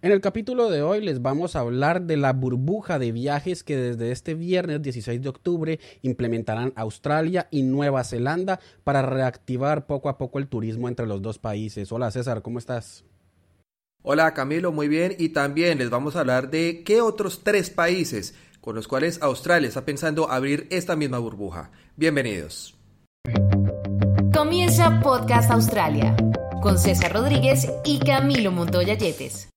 En el capítulo de hoy les vamos a hablar de la burbuja de viajes que desde este viernes 16 de octubre implementarán Australia y Nueva Zelanda para reactivar poco a poco el turismo entre los dos países. Hola César, ¿cómo estás? Hola Camilo, muy bien. Y también les vamos a hablar de qué otros tres países con los cuales Australia está pensando abrir esta misma burbuja. Bienvenidos. Comienza Podcast Australia con César Rodríguez y Camilo Montoya Yetes.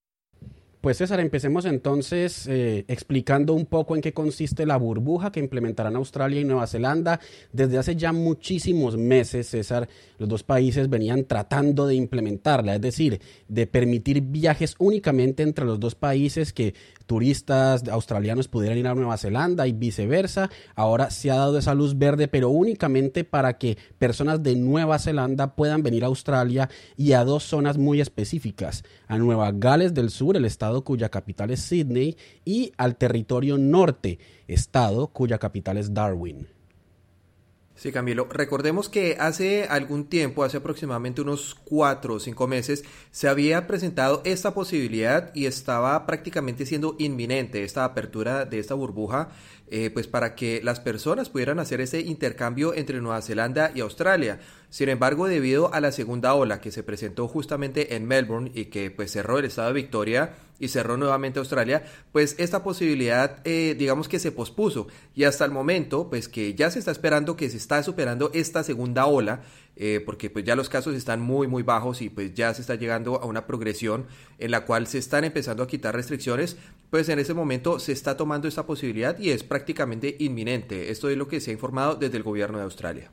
Pues César, empecemos entonces eh, explicando un poco en qué consiste la burbuja que implementarán Australia y Nueva Zelanda. Desde hace ya muchísimos meses, César, los dos países venían tratando de implementarla, es decir, de permitir viajes únicamente entre los dos países que turistas australianos pudieran ir a Nueva Zelanda y viceversa. Ahora se ha dado esa luz verde, pero únicamente para que personas de Nueva Zelanda puedan venir a Australia y a dos zonas muy específicas, a Nueva Gales del Sur, el estado cuya capital es Sydney, y al territorio norte, estado cuya capital es Darwin. Sí, Camilo. Recordemos que hace algún tiempo, hace aproximadamente unos cuatro o cinco meses, se había presentado esta posibilidad y estaba prácticamente siendo inminente esta apertura de esta burbuja, eh, pues para que las personas pudieran hacer ese intercambio entre Nueva Zelanda y Australia. Sin embargo, debido a la segunda ola que se presentó justamente en Melbourne y que pues cerró el estado de Victoria, y cerró nuevamente Australia, pues esta posibilidad eh, digamos que se pospuso y hasta el momento pues que ya se está esperando que se está superando esta segunda ola eh, porque pues ya los casos están muy muy bajos y pues ya se está llegando a una progresión en la cual se están empezando a quitar restricciones, pues en ese momento se está tomando esta posibilidad y es prácticamente inminente. Esto es lo que se ha informado desde el gobierno de Australia.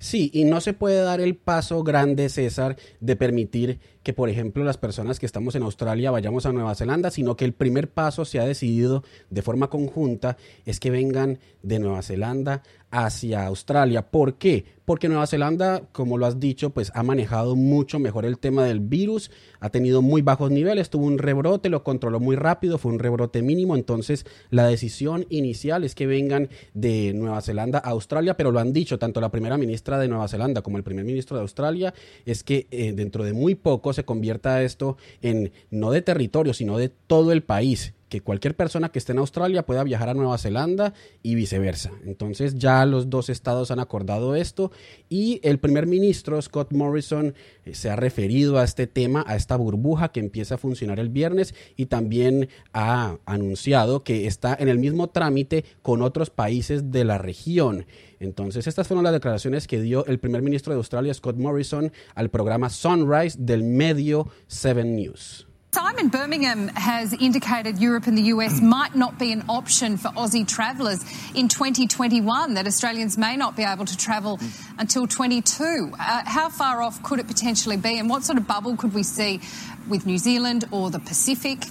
Sí, y no se puede dar el paso grande, César, de permitir que, por ejemplo, las personas que estamos en Australia vayamos a Nueva Zelanda, sino que el primer paso se ha decidido de forma conjunta es que vengan de Nueva Zelanda hacia Australia. ¿Por qué? Porque Nueva Zelanda, como lo has dicho, pues ha manejado mucho mejor el tema del virus, ha tenido muy bajos niveles, tuvo un rebrote, lo controló muy rápido, fue un rebrote mínimo, entonces la decisión inicial es que vengan de Nueva Zelanda a Australia, pero lo han dicho tanto la primera ministra de Nueva Zelanda como el primer ministro de Australia, es que eh, dentro de muy poco se convierta esto en no de territorio, sino de todo el país que cualquier persona que esté en Australia pueda viajar a Nueva Zelanda y viceversa. Entonces ya los dos estados han acordado esto y el primer ministro Scott Morrison eh, se ha referido a este tema, a esta burbuja que empieza a funcionar el viernes y también ha anunciado que está en el mismo trámite con otros países de la región. Entonces, estas fueron las declaraciones que dio el primer ministro de Australia, Scott Morrison, al programa Sunrise del medio Seven News. Simon Birmingham has indicated Europe and the US might not be an option for Aussie travellers in 2021, that Australians may not be able to travel until 22. Uh, how far off could it potentially be, and what sort of bubble could we see with New Zealand or the Pacific?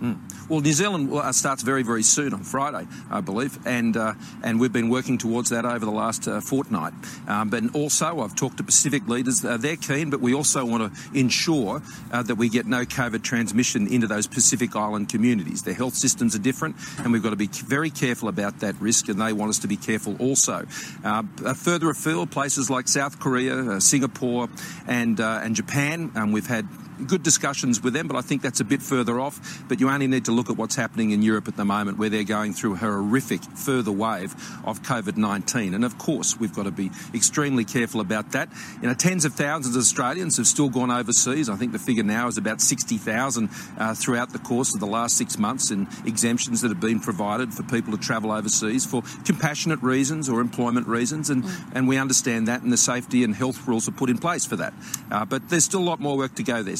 Mm. Well, New Zealand uh, starts very, very soon on Friday, I believe, and uh, and we've been working towards that over the last uh, fortnight. Um, but also, I've talked to Pacific leaders; uh, they're keen, but we also want to ensure uh, that we get no COVID transmission into those Pacific Island communities. Their health systems are different, and we've got to be very careful about that risk, and they want us to be careful also. Uh, further afield, places like South Korea, Singapore, and and Japan, um, we've had good discussions with them, but I think that's a bit further off. But you only need to look at what's happening in Europe at the moment, where they're going through a horrific further wave of COVID 19. And of course, we've got to be extremely careful about that. You know, tens of thousands of Australians have still gone overseas. I think the figure now is about 60,000 uh, throughout the course of the last six months in exemptions that have been provided for people to travel overseas for compassionate reasons or employment reasons. And, mm. and we understand that, and the safety and health rules are put in place for that. Uh, but there's still a lot more work to go there.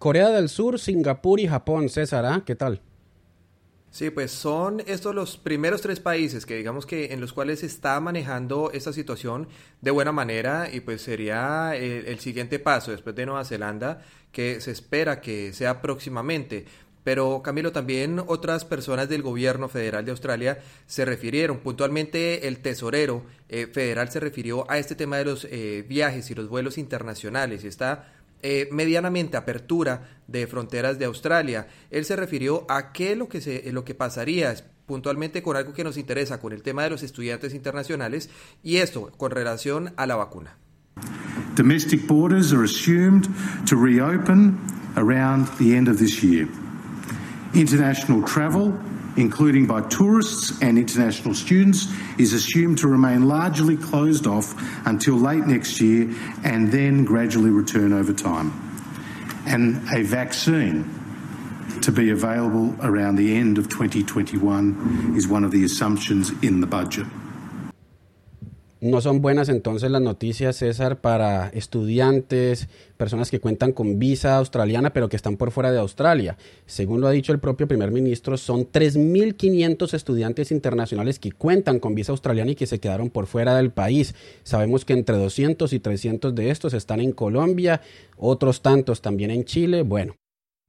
Corea del Sur, Singapur y Japón. César, ¿ah? ¿qué tal? Sí, pues son estos los primeros tres países que digamos que en los cuales se está manejando esta situación de buena manera y pues sería el, el, siguiente paso después de Nueva Zelanda que se espera que sea próximamente. Pero Camilo, también otras personas del gobierno federal de Australia se refirieron, puntualmente el tesorero eh, federal se refirió a este tema de los eh, viajes y los vuelos internacionales y esta eh, medianamente apertura de fronteras de Australia. Él se refirió a qué lo que, se, lo que pasaría puntualmente con algo que nos interesa, con el tema de los estudiantes internacionales y esto con relación a la vacuna. Domestic borders are assumed to reopen around the end of this year. International travel, including by tourists and international students, is assumed to remain largely closed off until late next year and then gradually return over time. And a vaccine to be available around the end of 2021 is one of the assumptions in the budget. No son buenas entonces las noticias, César, para estudiantes, personas que cuentan con visa australiana pero que están por fuera de Australia. Según lo ha dicho el propio primer ministro, son 3.500 estudiantes internacionales que cuentan con visa australiana y que se quedaron por fuera del país. Sabemos que entre 200 y 300 de estos están en Colombia, otros tantos también en Chile. Bueno,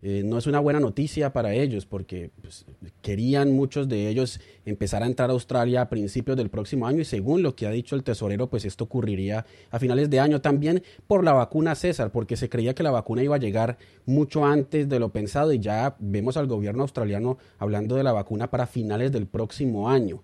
eh, no es una buena noticia para ellos porque pues, querían muchos de ellos empezar a entrar a Australia a principios del próximo año y según lo que ha dicho el tesorero, pues esto ocurriría a finales de año también por la vacuna César, porque se creía que la vacuna iba a llegar mucho antes de lo pensado y ya vemos al gobierno australiano hablando de la vacuna para finales del próximo año.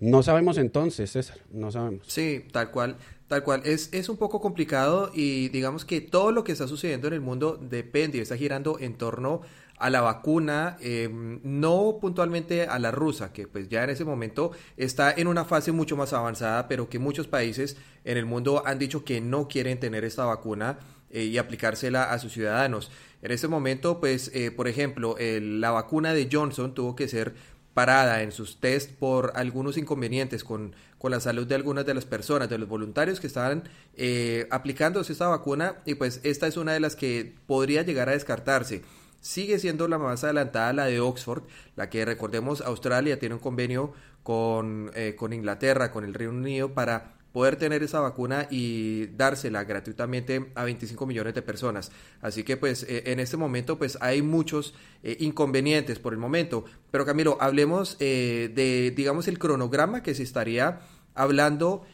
No sabemos entonces, César, no sabemos. Sí, tal cual. Tal cual, es, es un poco complicado y digamos que todo lo que está sucediendo en el mundo depende está girando en torno a la vacuna, em, no puntualmente a la rusa, que pues ya en ese momento está en una fase mucho más avanzada, pero que muchos países en el mundo han dicho que no quieren tener esta vacuna eh, y aplicársela a sus ciudadanos. En ese momento, pues, eh, por ejemplo, la vacuna de Johnson tuvo que ser parada en sus test por algunos inconvenientes con, con, la salud de algunas de las personas, de los voluntarios que estaban eh, aplicándose esta vacuna y pues esta es una de las que podría llegar a descartarse. Sigue siendo la más adelantada la de Oxford, la que recordemos Australia tiene un convenio con, eh, con Inglaterra, con el Reino Unido para poder tener esa vacuna y dársela gratuitamente a 25 millones de personas. Así que pues eh, en este momento pues hay muchos eh, inconvenientes por el momento. Pero Camilo, hablemos eh, de digamos el cronograma que se estaría hablando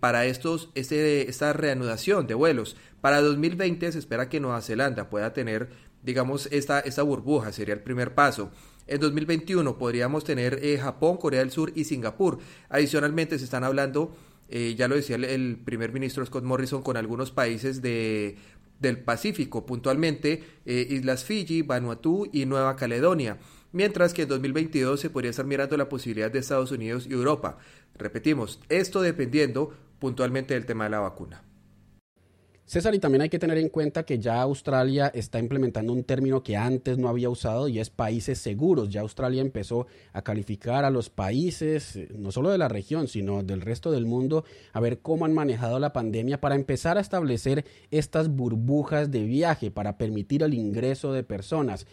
para estos este, esta reanudación de vuelos. Para 2020 se espera que Nueva Zelanda pueda tener digamos esta, esta burbuja, sería el primer paso. En 2021 podríamos tener Japón, Corea del Sur y Singapur. Adicionalmente se están hablando eh, ya lo decía el, primer ministro Scott Morrison, con algunos países de, del Pacífico, puntualmente eh, Islas Fiji, Vanuatu y Nueva Caledonia. Mientras que en 2022 se podría estar mirando la posibilidad de Estados Unidos y Europa. Repetimos, esto dependiendo puntualmente del tema de la vacuna. César, y también hay que tener en cuenta que ya Australia está implementando un término que antes no había usado y es países seguros. Ya Australia empezó a calificar a los países, eh, no solo de la región, sino del resto del mundo, a ver cómo han manejado la pandemia para empezar a establecer estas burbujas de viaje para permitir el ingreso de personas.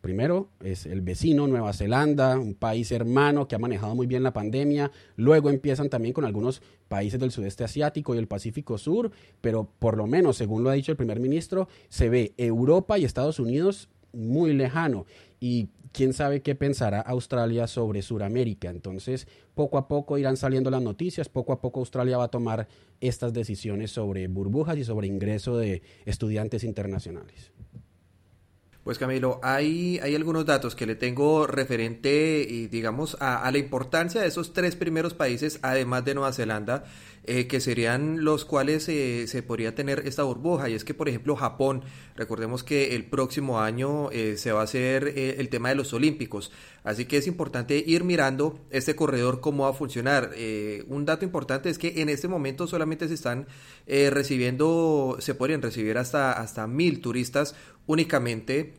Primero es el vecino, Nueva Zelanda, un país hermano que ha manejado muy bien la pandemia. Luego empiezan también con algunos países del sudeste asiático y el Pacífico Sur, pero por lo menos, según lo ha dicho el primer ministro, se ve Europa y Estados Unidos muy lejano. Y quién sabe qué pensará Australia sobre Sudamérica. Entonces, poco a poco irán saliendo las noticias, poco a poco Australia va a tomar estas decisiones sobre burbujas y sobre ingreso de estudiantes internacionales. Pues Camilo, hay, hay algunos datos que le tengo referente, digamos, a, la importancia de esos tres primeros países, además de Nueva Zelanda, eh, que serían los cuales eh, se podría tener esta burbuja. Y es que, por ejemplo, Japón, recordemos que el próximo año eh, se va a hacer el tema de los Olímpicos. Así que es importante ir mirando este corredor, cómo va a funcionar. un dato importante es que en este momento solamente se están recibiendo, se podrían recibir hasta, hasta mil turistas únicamente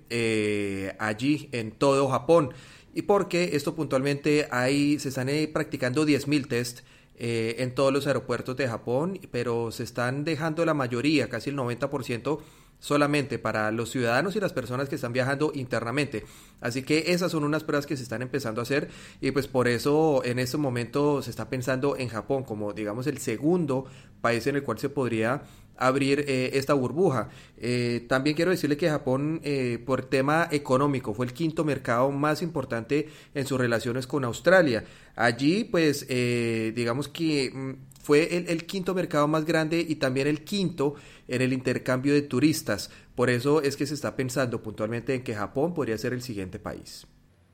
allí en todo Japón. Y porque esto puntualmente hay, se están practicando 10.000 test eh, en todos los aeropuertos de Japón, pero se están dejando la mayoría, casi el 90%, solamente para los ciudadanos y las personas que están viajando internamente. Así que esas son unas pruebas que se están empezando a hacer y pues por eso en este momento se está pensando en Japón como digamos el segundo país en el cual se podría abrir eh, esta burbuja. Eh, también quiero decirle que Japón, eh, por tema económico, fue el quinto mercado más importante en sus relaciones con Australia. Allí, pues, digamos que mm, fue el, quinto mercado más grande y también el quinto en el intercambio de turistas. Por eso es que se está pensando puntualmente en que Japón podría ser el siguiente país.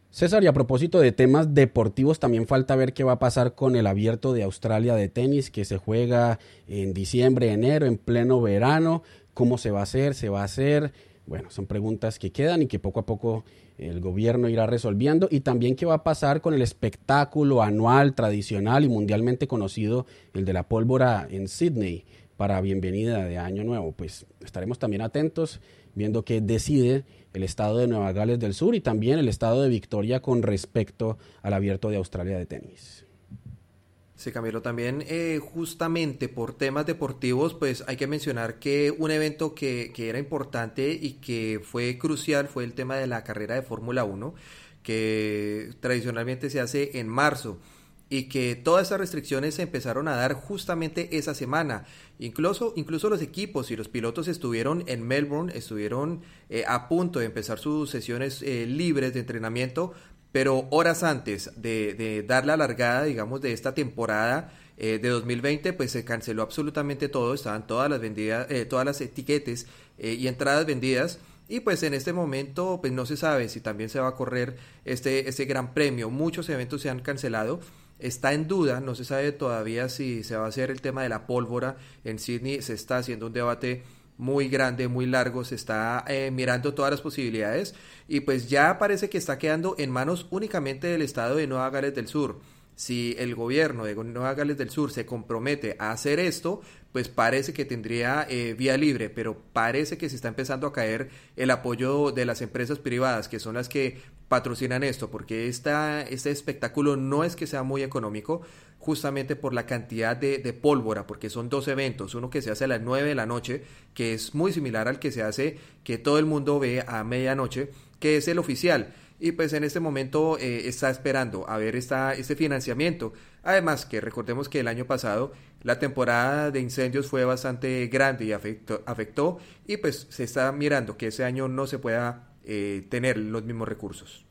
César, y a propósito de temas deportivos, también falta ver qué va a pasar con el abierto de Australia de tenis que se juega en diciembre, enero, en pleno verano. ¿Cómo se va a hacer? ¿Se va a hacer? Bueno, son preguntas que quedan y que poco a poco el gobierno irá resolviendo. Y también qué va a pasar con el espectáculo anual, tradicional y mundialmente conocido, el de la pólvora en Sydney para bienvenida de Año Nuevo. Pues estaremos también atentos viendo qué decide el estado de Nueva Gales del Sur y también el estado de Victoria con respecto al abierto de Australia de tenis. Sí, Camilo, también eh, justamente por temas deportivos, pues hay que mencionar que un evento que, que era importante y que fue crucial fue el tema de la carrera de Fórmula 1, que tradicionalmente se hace en marzo y que todas esas restricciones se empezaron a dar justamente esa semana. Incluso, incluso los equipos y los pilotos estuvieron en Melbourne, estuvieron eh, a punto de empezar sus sesiones eh, libres de entrenamiento, pero horas antes de, dar la largada, digamos, de esta temporada eh, de 2020, pues se canceló absolutamente todo, estaban todas las vendidas, todas las etiquetas y entradas vendidas. Y pues en este momento pues no se sabe si también se va a correr este, este gran premio. Muchos eventos se han cancelado está en duda, no se sabe todavía si se va a hacer el tema de la pólvora en Sydney, se está haciendo un debate muy grande, muy largo, se está eh, mirando todas las posibilidades y pues ya parece que está quedando en manos únicamente del estado de Nueva Gales del Sur. Si el gobierno de Nueva Gales del Sur se compromete a hacer esto, pues parece que tendría eh, vía libre, pero parece que se está empezando a caer el apoyo de las empresas privadas, que son las que patrocinan esto, porque este espectáculo no es que sea muy económico, justamente por la cantidad de, de, pólvora, porque son dos eventos, uno que se hace a las 9 de la noche, que es muy similar al que se hace, que todo el mundo ve a medianoche, que es el oficial. Y pues en este momento eh, está esperando a ver esta, este financiamiento. Además que recordemos que el año pasado la temporada de incendios fue bastante grande y afectó, afectó y pues se está mirando que ese año no se pueda eh, tener los mismos recursos.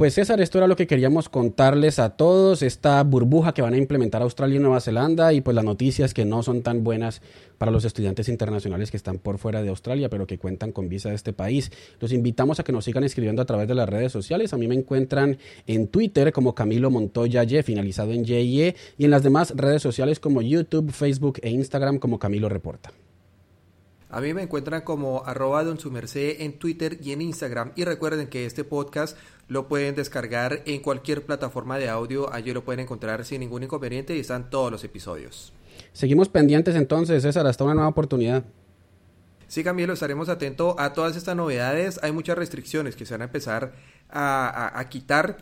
Pues César, esto era lo que queríamos contarles a todos, esta burbuja que van a implementar Australia y Nueva Zelanda y pues las noticias que no son tan buenas para los estudiantes internacionales que están por fuera de Australia pero que cuentan con visa de este país. Los invitamos a que nos sigan escribiendo a través de las redes sociales. A mí me encuentran en Twitter como Camilo Montoya Y, finalizado en YE, y en las demás redes sociales como YouTube, Facebook e Instagram como Camilo Reporta. A mí me encuentran como arroba don su merced en Twitter y en Instagram. Y recuerden que este podcast lo pueden descargar en cualquier plataforma de audio. Allí lo pueden encontrar sin ningún inconveniente y están todos los episodios. Seguimos pendientes entonces, César, hasta una nueva oportunidad. Sí, Camilo, estaremos atentos a todas estas novedades. Hay muchas restricciones que se van a empezar a, a quitar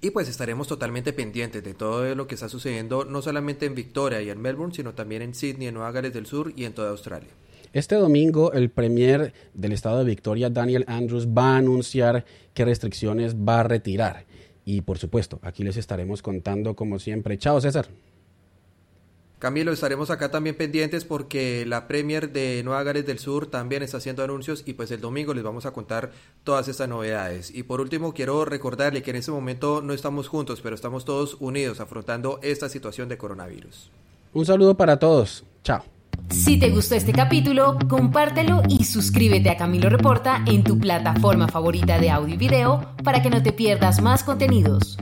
y pues estaremos totalmente pendientes de todo lo que está sucediendo, no solamente en Victoria y en Melbourne, sino también en Sydney, en Nueva Gales del Sur y en toda Australia. Este domingo el premier del estado de Victoria, Daniel Andrews, va a anunciar qué restricciones va a retirar. Y por supuesto, aquí les estaremos contando como siempre. Chao, César. Camilo, estaremos acá también pendientes porque la Premier de Nueva Gales del Sur también está haciendo anuncios y pues el domingo les vamos a contar todas estas novedades. Y por último, quiero recordarle que en este momento no estamos juntos, pero estamos todos unidos afrontando esta situación de coronavirus. Un saludo para todos. Chao. Si te gustó este capítulo, compártelo y suscríbete a Camilo Reporta en tu plataforma favorita de audio y video para que no te pierdas más contenidos.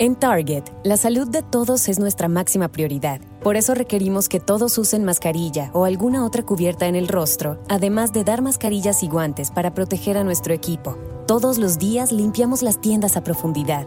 En Target, la salud de todos es nuestra máxima prioridad. Por eso requerimos que todos usen mascarilla o alguna otra cubierta en el rostro, además de dar mascarillas y guantes para proteger a nuestro equipo. Todos los días limpiamos las tiendas a profundidad,